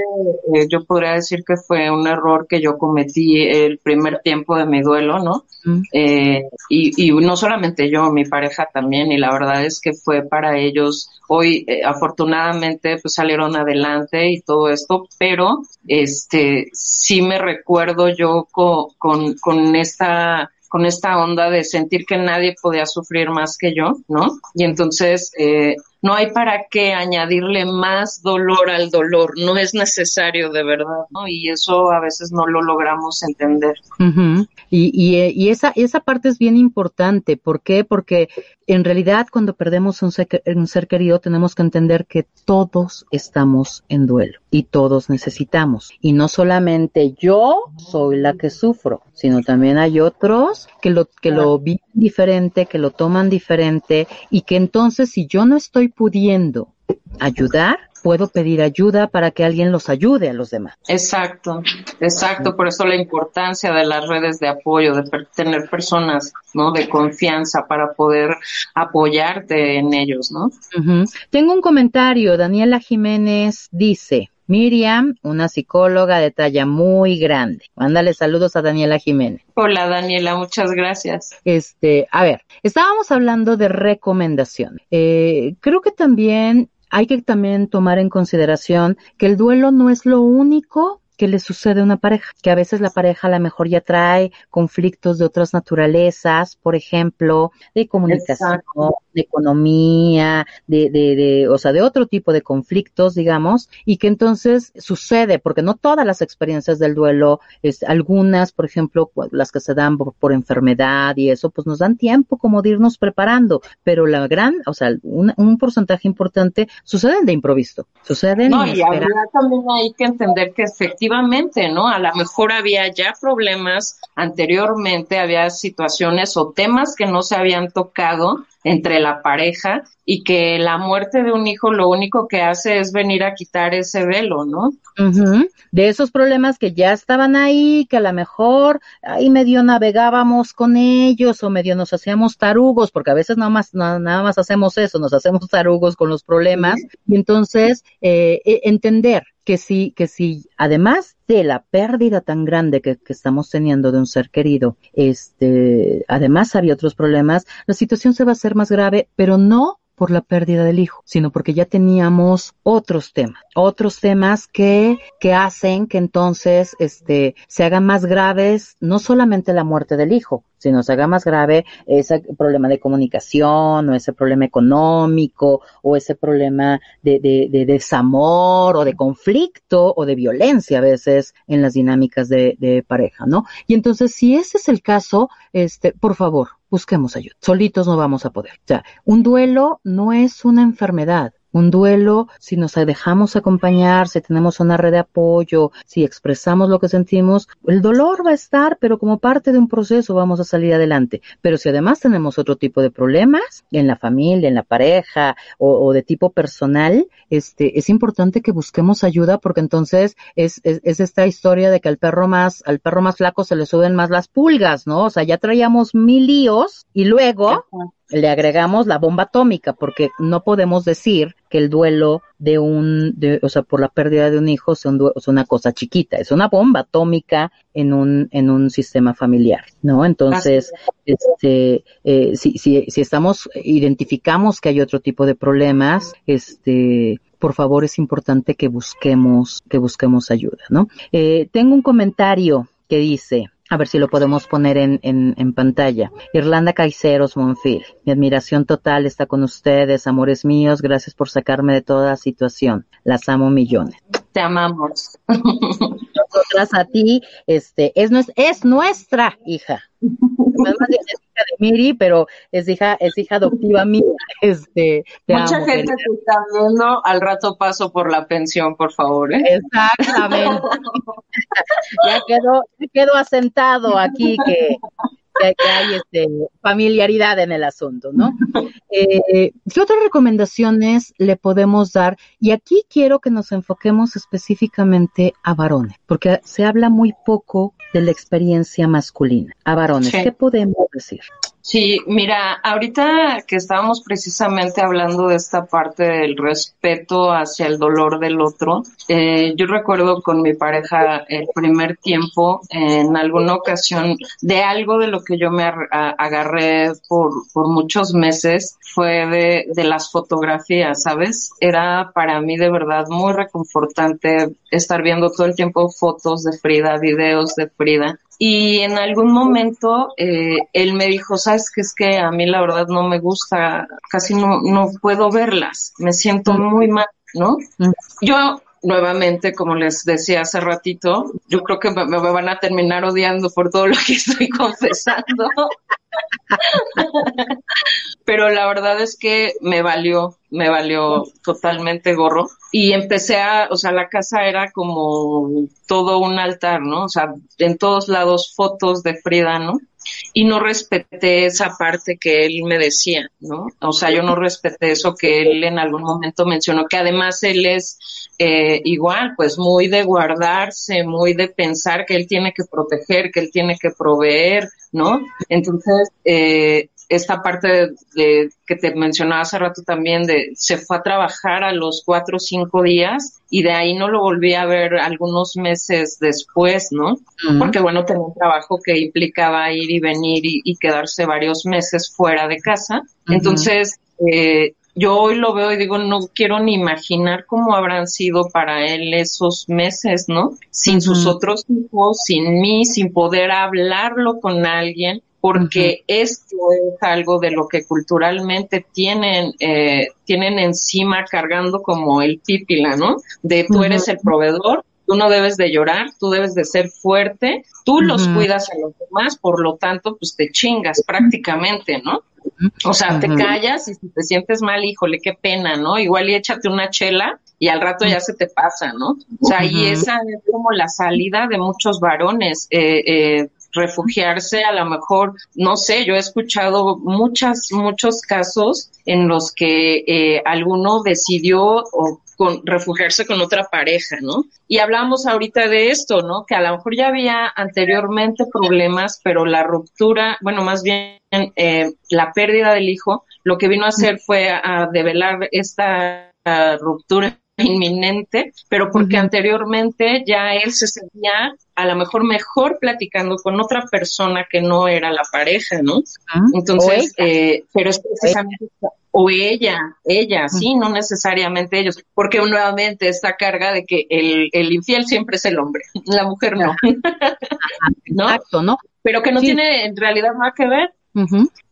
S3: eh, yo podría decir que fue un error que yo cometí el primer tiempo de mi duelo, ¿no? Uh -huh. eh, y, y, no solamente yo, mi pareja también, y la verdad es que fue para ellos, hoy eh, afortunadamente pues salieron adelante y todo esto, pero este, sí me recuerdo yo con, con, esta con esta onda de sentir que nadie podía sufrir más que yo, ¿no? Y entonces eh, no hay para qué añadirle más dolor al dolor, no es necesario de verdad, ¿no? Y eso a veces no lo logramos entender.
S2: Uh -huh. y, y, y, esa, esa parte es bien importante, ¿por qué? Porque en realidad cuando perdemos un ser, un ser querido tenemos que entender que todos estamos en duelo y todos necesitamos. Y no solamente yo soy la que sufro, sino también hay otros que lo, que lo viven diferente, que lo toman diferente y que entonces si yo no estoy pudiendo ayudar, puedo pedir ayuda para que alguien los ayude a los demás.
S3: Exacto, exacto. Por eso la importancia de las redes de apoyo, de tener personas, ¿no? De confianza para poder apoyarte en ellos, ¿no?
S2: Tengo un comentario. Daniela Jiménez dice, Miriam, una psicóloga de talla muy grande. Mándale saludos a Daniela Jiménez.
S3: Hola Daniela, muchas gracias.
S2: Este, a ver, estábamos hablando de recomendación. Eh, creo que también hay que también tomar en consideración que el duelo no es lo único que le sucede a una pareja, que a veces la pareja a lo mejor ya trae conflictos de otras naturalezas, por ejemplo, de comunicación, de economía, de, de, de, o sea, de otro tipo de conflictos, digamos, y que entonces sucede, porque no todas las experiencias del duelo, es, algunas, por ejemplo, las que se dan por, por, enfermedad y eso, pues nos dan tiempo como de irnos preparando, pero la gran, o sea, un, un porcentaje importante suceden de improviso, suceden
S3: no, y también hay que entender que efectivamente, ¿no? A lo mejor había ya problemas anteriormente, había situaciones o temas que no se habían tocado entre la pareja y que la muerte de un hijo lo único que hace es venir a quitar ese velo, ¿no?
S2: De esos problemas que ya estaban ahí, que a lo mejor ahí medio navegábamos con ellos o medio nos hacíamos tarugos, porque a veces nada más, nada, más hacemos eso, nos hacemos tarugos con los problemas. Y entonces, eh, e, entender que sí, que sí, además de la pérdida tan grande que, que, estamos teniendo de un ser querido, este, además había otros problemas, la situación se va a hacer más grave, pero no por la pérdida del hijo, sino porque ya teníamos otros temas, otros temas que, que hacen que entonces, este, se hagan más graves, no solamente la muerte del hijo, sino se haga más grave ese problema de comunicación o ese problema económico o ese problema de, de, de desamor o de conflicto o de violencia a veces en las dinámicas de, de pareja, ¿no? Y entonces, si ese es el caso, este, por favor, busquemos ayuda. Solitos no vamos a poder. O sea, un duelo no es una enfermedad. Un duelo, si nos dejamos acompañar, si tenemos una red de apoyo, si expresamos lo que sentimos, el dolor va a estar, pero como parte de un proceso vamos a salir adelante. Pero si además tenemos otro tipo de problemas en la familia, en la pareja o, o de tipo personal, este, es importante que busquemos ayuda porque entonces es, es, es, esta historia de que al perro más, al perro más flaco se le suben más las pulgas, ¿no? O sea, ya traíamos mil líos y luego le agregamos la bomba atómica, porque no podemos decir que el duelo de un, de, o sea, por la pérdida de un hijo sea, un una cosa chiquita, es una bomba atómica en un, en un sistema familiar, ¿no? Entonces, este, eh, si, si, si estamos, identificamos que hay otro tipo de problemas, este, por favor es importante que busquemos, que busquemos ayuda, ¿no? Eh, tengo un comentario que dice, a ver si lo podemos poner en, en, pantalla. Irlanda Caiceros Monfil. Mi admiración total está con ustedes, amores míos. Gracias por sacarme de toda situación. Las amo millones.
S3: Te amamos.
S2: Nosotras a ti, este, es, es nuestra hija. Además es hija de Miri, pero es hija, es hija adoptiva mía. Este,
S3: Mucha gente que está viendo, al rato paso por la pensión, por favor. ¿eh?
S2: Exactamente. ya quedó, quedó asentado aquí que, que, que hay este, familiaridad en el asunto, ¿no? Eh, ¿Qué otras recomendaciones le podemos dar? Y aquí quiero que nos enfoquemos específicamente a varones, porque se habla muy poco de la experiencia masculina. A varones, sí. ¿qué podemos decir?
S3: Sí, mira, ahorita que estábamos precisamente hablando de esta parte del respeto hacia el dolor del otro, eh, yo recuerdo con mi pareja el primer tiempo, en alguna ocasión, de algo de lo que yo me agarré por, por muchos meses, fue de, de las fotografías, ¿sabes? Era para mí de verdad muy reconfortante estar viendo todo el tiempo fotos de Frida, videos de Frida, y en algún momento eh, él me dijo, sabes que es que a mí la verdad no me gusta, casi no, no puedo verlas, me siento muy mal, ¿no? Yo nuevamente, como les decía hace ratito, yo creo que me, me van a terminar odiando por todo lo que estoy confesando. Pero la verdad es que me valió, me valió totalmente gorro. Y empecé a, o sea, la casa era como todo un altar, ¿no? O sea, en todos lados fotos de Frida, ¿no? Y no respeté esa parte que él me decía, ¿no? O sea, yo no respeté eso que él en algún momento mencionó, que además él es eh, igual, pues muy de guardarse, muy de pensar que él tiene que proteger, que él tiene que proveer, ¿no? Entonces, eh, esta parte de, que te mencionaba hace rato también de se fue a trabajar a los cuatro o cinco días y de ahí no lo volví a ver algunos meses después, ¿no? Porque bueno, tenía un trabajo que implicaba ir y venir y, quedarse varios meses fuera de casa. Entonces, eh, yo hoy lo veo y digo, no quiero ni imaginar cómo habrán sido para él esos meses, ¿no? Sin sus otros hijos, sin mí, sin poder hablarlo con alguien, porque esto es algo de lo que culturalmente tienen, eh, tienen encima cargando como el pípila, ¿no? De tú eres el proveedor, tú no debes de llorar, tú debes de ser fuerte, tú los cuidas a los demás, por lo tanto, pues te chingas prácticamente, ¿no? O sea, te callas y si te sientes mal, híjole, qué pena, ¿no? Igual y échate una chela y al rato ya se te pasa, ¿no? O sea, y esa es como la salida de muchos varones. Eh, eh, refugiarse a lo mejor, no sé, yo he escuchado muchas, muchos casos en los que eh, alguno decidió o con, refugiarse con otra pareja, ¿no? Y hablamos ahorita de esto, ¿no? Que a lo mejor ya había anteriormente problemas, pero la ruptura, bueno, más bien eh, la pérdida del hijo, lo que vino a hacer fue a, develar esta ruptura inminente, pero porque anteriormente ya él se sentía a lo mejor mejor platicando con otra persona que no era la pareja, ¿no? Entonces, eh, pero es precisamente o ella, ella, sí, no necesariamente ellos, porque nuevamente esta carga de que el, el infiel siempre es el hombre, la mujer no. ¿No? Exacto, ¿no? Pero que no tiene en realidad nada que ver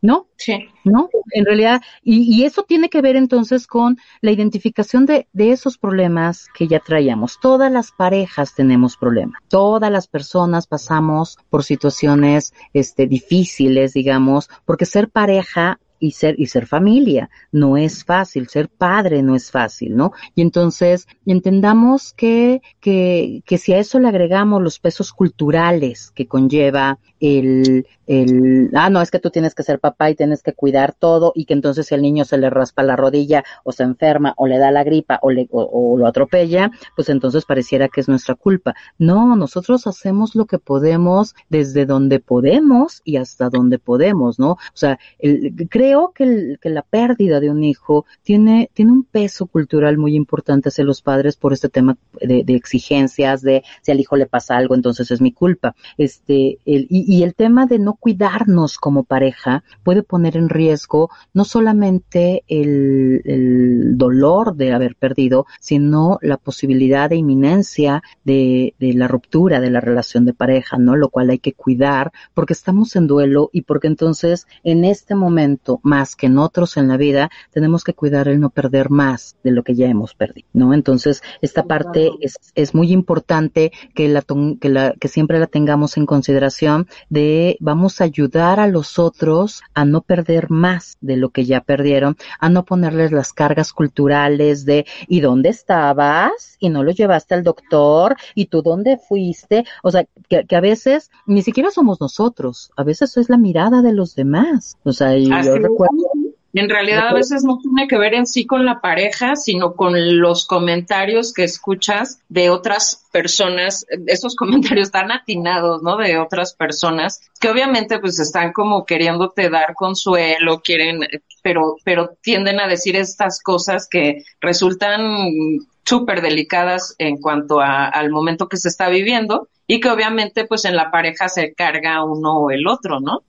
S2: ¿No? Sí. ¿No? En realidad, y, y, eso tiene que ver entonces con la identificación de, de, esos problemas que ya traíamos. Todas las parejas tenemos problemas. Todas las personas pasamos por situaciones este, difíciles, digamos, porque ser pareja y ser, y ser familia. No es fácil, ser padre no es fácil, ¿no? Y entonces entendamos que, que, que si a eso le agregamos los pesos culturales que conlleva el, el, ah, no, es que tú tienes que ser papá y tienes que cuidar todo y que entonces si el niño se le raspa la rodilla o se enferma o le da la gripa o, le, o, lo atropella, pues entonces pareciera que es nuestra culpa. No, nosotros hacemos lo que podemos desde donde podemos y hasta donde podemos, ¿no? O sea, el, creo que, el, que la pérdida de un hijo tiene, tiene un peso cultural muy importante hacia los padres por este tema de, de exigencias, de si al hijo le pasa algo, entonces es mi culpa. Este, el, y, y el tema de no cuidarnos como pareja puede poner en riesgo no solamente el, el dolor de haber perdido, sino la posibilidad de inminencia de, de la ruptura de la relación de pareja, ¿no? Lo cual hay que cuidar porque estamos en duelo y porque entonces en este momento, más que en otros en la vida, tenemos que cuidar el no perder más de lo que ya hemos perdido, ¿no? Entonces, esta parte es, es muy importante que la, que la, que siempre la tengamos en consideración de vamos a ayudar a los otros a no perder más de lo que ya perdieron, a no ponerles las cargas culturales de ¿y dónde estabas? y no lo llevaste al doctor y tú dónde fuiste, o sea, que, a veces ni siquiera somos nosotros, a veces es la mirada de los demás, o sea, yo recuerdo.
S3: En realidad a veces no tiene que ver en sí con la pareja, sino con los comentarios que escuchas de otras personas, esos comentarios tan atinados, ¿no? De otras personas que obviamente pues están como queriéndote dar consuelo, quieren, pero, pero tienden a decir estas cosas que resultan súper delicadas en cuanto a, al momento que se está viviendo y que obviamente pues en la pareja se carga uno o el otro, ¿no?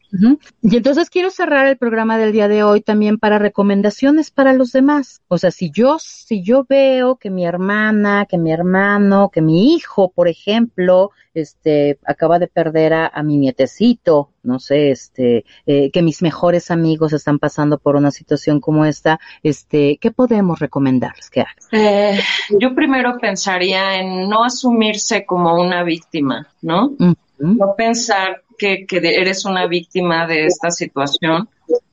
S2: Y entonces quiero cerrar el programa del día de hoy también para recomendaciones para los demás. O sea, si yo, si yo veo que mi hermana, que mi hermano, que mi hijo, por ejemplo, este, acaba de perder a, mi nietecito, no sé, este, eh, que mis mejores amigos están pasando por una situación como esta, este, ¿qué podemos recomendarles que hagan?
S3: Eh, yo primero pensaría en no asumirse como una víctima, ¿no? No pensar que, que eres una víctima de esta situación,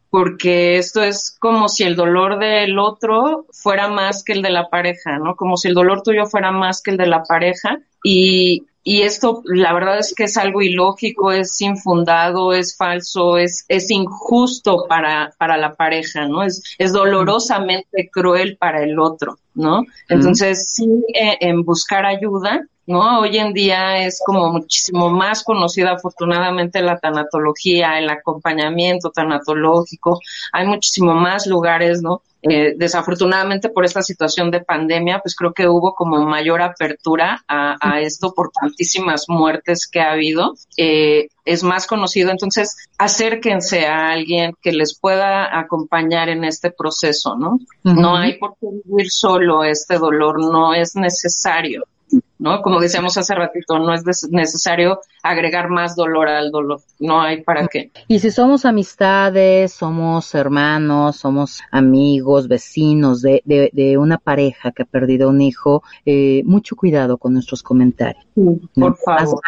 S3: porque esto es como si el dolor del otro fuera más que el de la pareja, ¿no? Como si el dolor tuyo fuera más que el de la pareja y y esto la verdad es que es algo ilógico, es infundado, es falso, es, es injusto para, para la pareja, ¿no? Es, es dolorosamente cruel para el otro, ¿no? Entonces, sí, eh, en buscar ayuda, ¿no? Hoy en día es como muchísimo más conocida afortunadamente la tanatología, el acompañamiento tanatológico, hay muchísimo más lugares, ¿no? Eh, desafortunadamente por esta situación de pandemia, pues creo que hubo como mayor apertura a, esto por tantísimas muertes que ha habido. Eh, es más conocido, entonces acérquense a alguien que les pueda acompañar en este proceso, ¿no? No hay por qué vivir solo este dolor, no es necesario. ¿No? Como decíamos hace ratito, no es necesario agregar más dolor al dolor, no hay para qué.
S2: Y si somos amistades, somos hermanos, somos amigos, vecinos de, de, de una pareja que ha perdido un hijo, eh, mucho cuidado con nuestros comentarios.
S3: por favor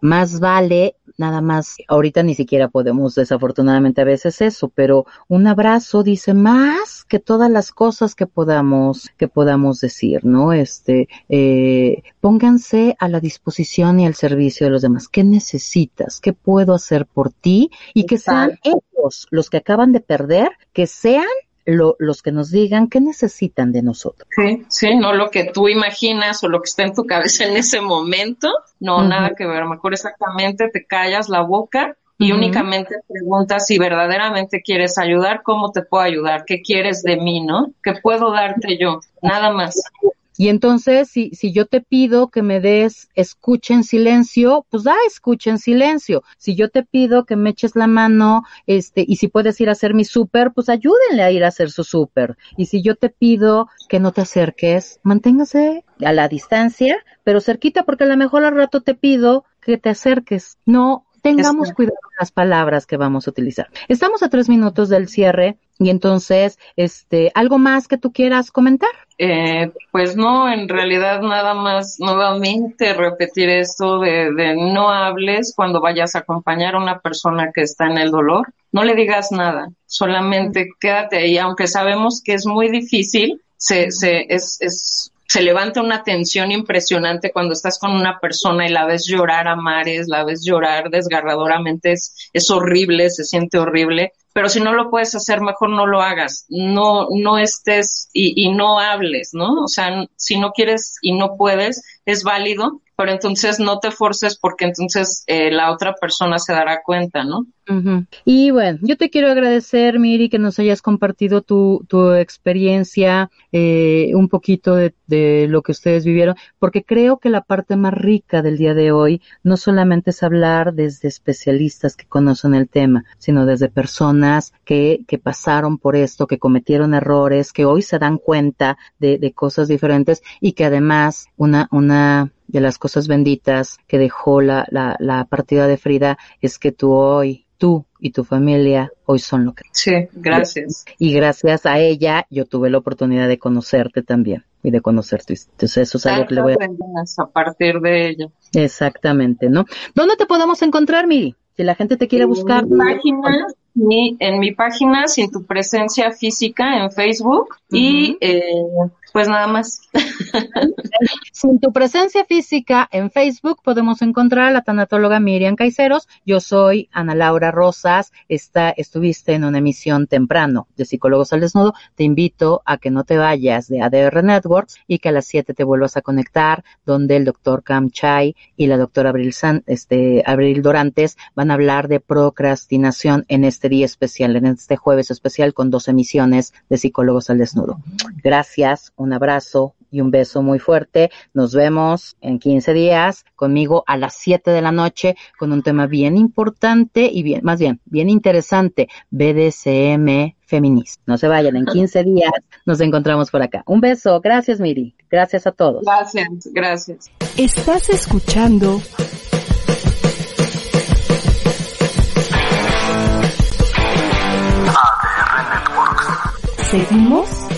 S2: más vale nada más, ahorita ni siquiera podemos desafortunadamente a veces eso, pero un abrazo dice más que todas las cosas que podamos, que podamos decir, ¿no? Este, eh, pónganse a la disposición y al servicio de los demás. ¿Qué necesitas? ¿Qué puedo hacer por ti? Y que sean ellos los que acaban de perder, que sean los que nos digan qué necesitan de nosotros.
S3: Sí, sí, no lo que tú imaginas o lo que está en tu cabeza en ese momento, no, nada que ver, mejor exactamente te callas la boca y únicamente preguntas si verdaderamente quieres ayudar, cómo te puedo ayudar, qué quieres de mí, ¿no? ¿Qué puedo darte yo? Nada más.
S2: Y entonces, si, si yo te pido que me des escucha en silencio, pues da escucha en silencio. Si yo te pido que me eches la mano, este, y si puedes ir a hacer mi súper, pues ayúdenle a ir a hacer su súper. Y si yo te pido que no te acerques, manténgase a la distancia, pero cerquita, porque a lo mejor al rato te pido que te acerques. No tengamos cuidado con las palabras que vamos a utilizar. Estamos a tres minutos del cierre y entonces, este, ¿algo más que tú quieras comentar?
S3: Eh, pues no, en realidad nada más nuevamente repetir esto de, de no hables cuando vayas a acompañar a una persona que está en el dolor. No le digas nada, solamente quédate ahí, aunque sabemos que es muy difícil, se, se, es, es se levanta una tensión impresionante cuando estás con una persona y la ves llorar a mares, la ves llorar desgarradoramente, es, es horrible, se siente horrible, pero si no lo puedes hacer, mejor no lo hagas, no, no estés y, no hables, ¿no? O sea, si no quieres y no puedes, es válido, pero entonces no te forces porque entonces eh, la otra persona se dará cuenta, ¿no?
S2: Y bueno, yo te quiero agradecer, Miri, que nos hayas compartido tu, tu experiencia, eh, un poquito de, lo que ustedes vivieron, porque creo que la parte más rica del día de hoy no solamente es hablar desde especialistas que conocen el tema, sino desde personas que, que pasaron por esto, que cometieron errores, que hoy se dan cuenta de, de cosas diferentes y que además una, una de las cosas benditas que dejó la, la, la partida de Frida es que tú hoy tú y tu familia hoy son lo que.
S3: Sí, gracias.
S2: Y gracias a ella yo tuve la oportunidad de conocerte también y de conocerte. Entonces eso es algo que le voy
S3: a... a partir de ella.
S2: Exactamente, ¿no? ¿Dónde te podemos encontrar, Miri? Si la gente te quiere buscar.
S3: En mi en mi página sin tu presencia física en Facebook y eh, pues nada más.
S2: Sin tu presencia física en Facebook podemos encontrar a la tanatóloga Miriam Caiceros. Yo soy Ana Laura Rosas. Está, estuviste en una emisión temprano de Psicólogos al Desnudo. Te invito a que no te vayas de ADR Networks y que a las 7 te vuelvas a conectar, donde el doctor Cam Chai y la doctora Abril, San, este, Abril Dorantes van a hablar de procrastinación en este día especial, en este jueves especial con dos emisiones de Psicólogos al Desnudo. Gracias un abrazo y un beso muy fuerte. Nos vemos en 15 días conmigo a las 7 de la noche con un tema bien importante y bien, más bien, bien interesante, BDSM feminista. No se vayan, en 15 días nos encontramos por acá. Un beso, gracias Miri, gracias a todos.
S3: Gracias, gracias.
S1: Estás escuchando
S12: ADR Networks.
S1: Seguimos